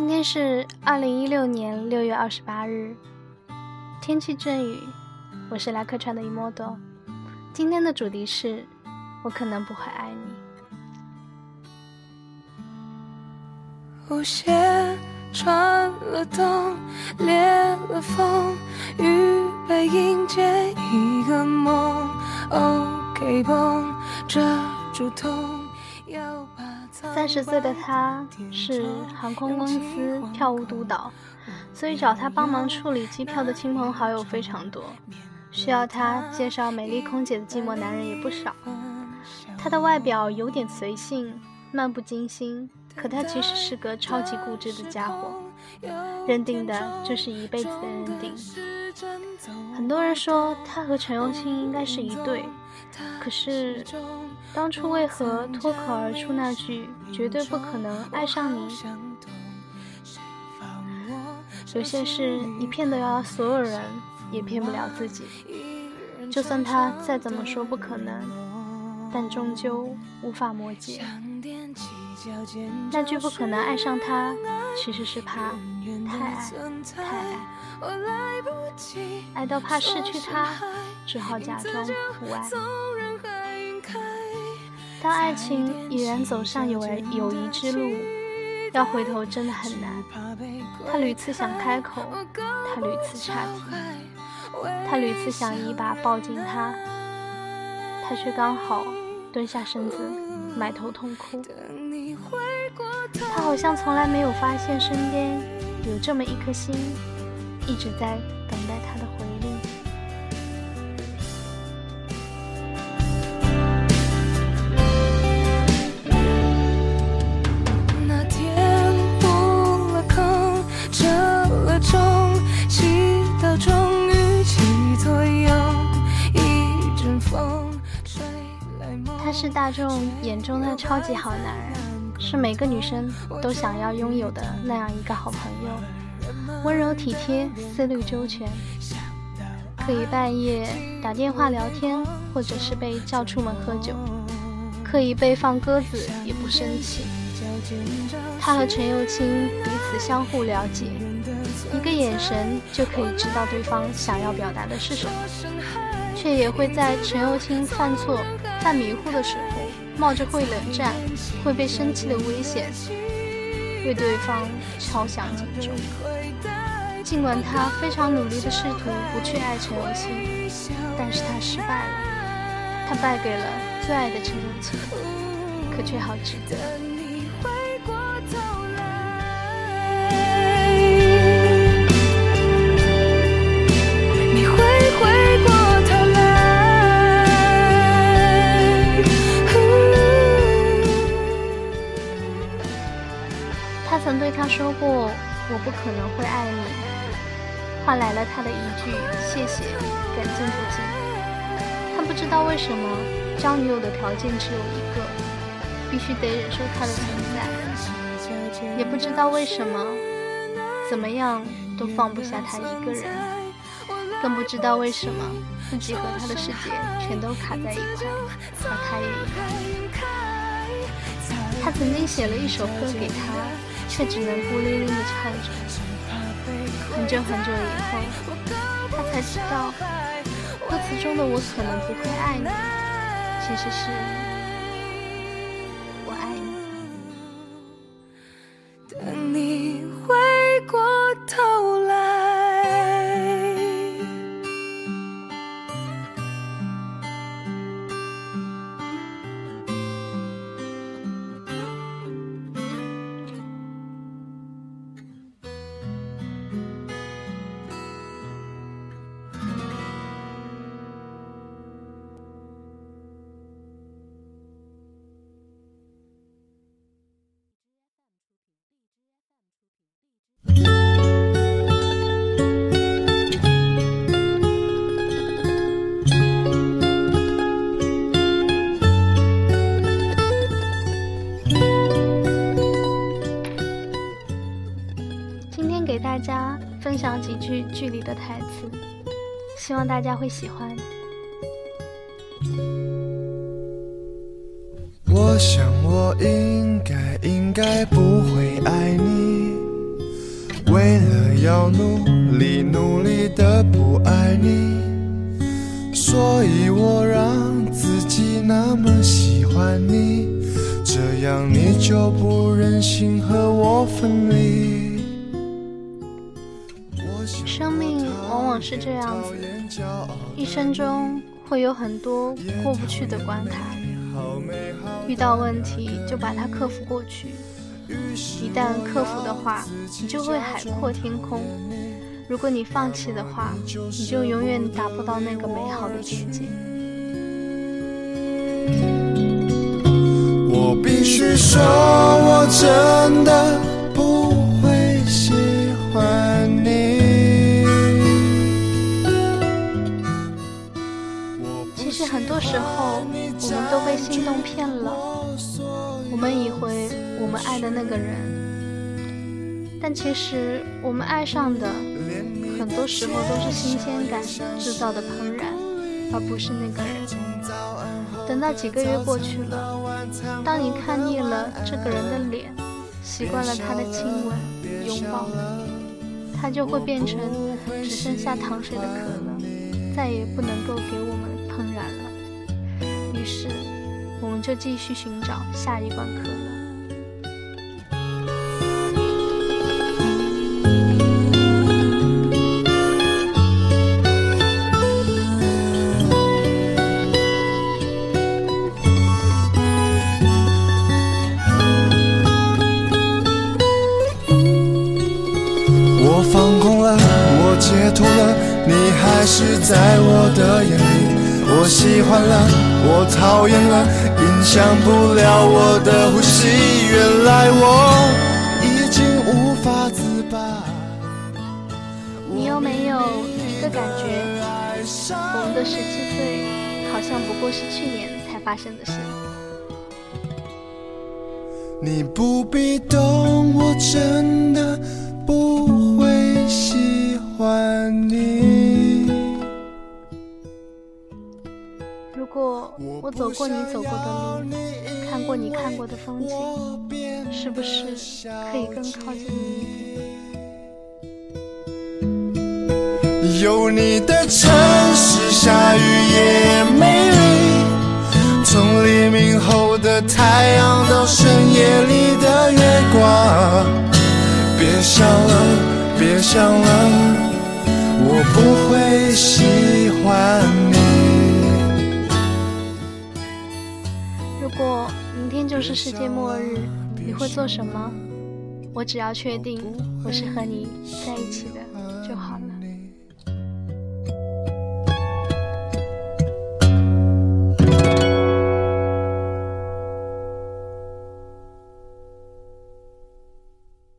今天是二零一六年六月二十八日，天气阵雨，我是来客串的一莫多。今天的主题是，我可能不会爱你。舞鞋穿了洞，裂了缝，预备迎接一个梦。OK 绷遮住痛。三十岁的他是航空公司票务督导，所以找他帮忙处理机票的亲朋好友非常多，需要他介绍美丽空姐的寂寞男人也不少。他的外表有点随性，漫不经心，可他其实是个超级固执的家伙，认定的就是一辈子的认定。很多人说他和陈幼卿应该是一对，可是。当初为何脱口而出那句“绝对不可能爱上你”？有些事你骗得了所有人，也骗不了自己。就算他再怎么说不可能，但终究无法磨解。那句不可能爱上他，其实是怕太爱太爱，爱到怕失去他，只好假装不爱。当爱情已然走上友友谊之路，要回头真的很难。他屡次想开口，他屡次岔题，他屡次想一把抱紧他，他却刚好蹲下身子，埋头痛哭。他好像从来没有发现身边有这么一颗心，一直在等待他的回应。他是大众眼中的超级好男人，是每个女生都想要拥有的那样一个好朋友，温柔体贴，思虑周全，可以半夜打电话聊天，或者是被叫出门喝酒，可以被放鸽子也不生气。他和陈幼卿彼此相互了解，一个眼神就可以知道对方想要表达的是什么，却也会在陈幼卿犯错。在迷糊的时候，冒着会冷战、会被生气的危险，为对方敲响警钟。尽管他非常努力的试图不去爱陈友清，但是他失败了。他败给了最爱的陈友清，可却好值得。他曾对他说过：“我不可能会爱你。”换来了他的一句“谢谢，感激不尽”。他不知道为什么交女友的条件只有一个，必须得忍受他的存在；也不知道为什么怎么样都放不下他一个人；更不知道为什么自己和他的世界全都卡在一块，而他也一样。他曾经写了一首歌给他。却只能孤零零地唱着。很久很久以后，他才知道，歌词中的“我可能不会爱你”，其实是一句剧里的台词，希望大家会喜欢。我想我应该应该不会爱你，为了要努力努力的不爱你，所以我让自己那么喜欢你，这样你就不忍心和我分离。往是这样子，一生中会有很多过不去的关卡，遇到问题就把它克服过去。一旦克服的话，你就会海阔天空；如果你放弃的话，你就永远达不到那个美好的境界。我必须说，我真的其实很多时候，我们都被心动骗了，我们以为。我们爱的那个人，但其实我们爱上的很多时候都是新鲜感制造的怦然，而不是那个人。等到几个月过去了，当你看腻了这个人的脸，习惯了他的亲吻、拥抱，他就会变成只剩下糖水的可乐，再也不能够给我怦然了。于是，我们就继续寻找下一罐可乐。解脱了，你还是在我的眼里。我喜欢了，我讨厌了，影响不了我的呼吸。原来我已经无法自拔。你有没有一个感觉？我们的十七岁，好像不过是去年才发生的事。你不必懂，我真的不我走过你走过的路，看过你看过的风景，是不是可以更靠近你一点？有你的城市，下雨也美丽。从黎明后的太阳到深夜里的月光，别想了，别想了。我不会喜欢天就是世界末日，你会做什么？我只要确定我是和你在一起的就好了。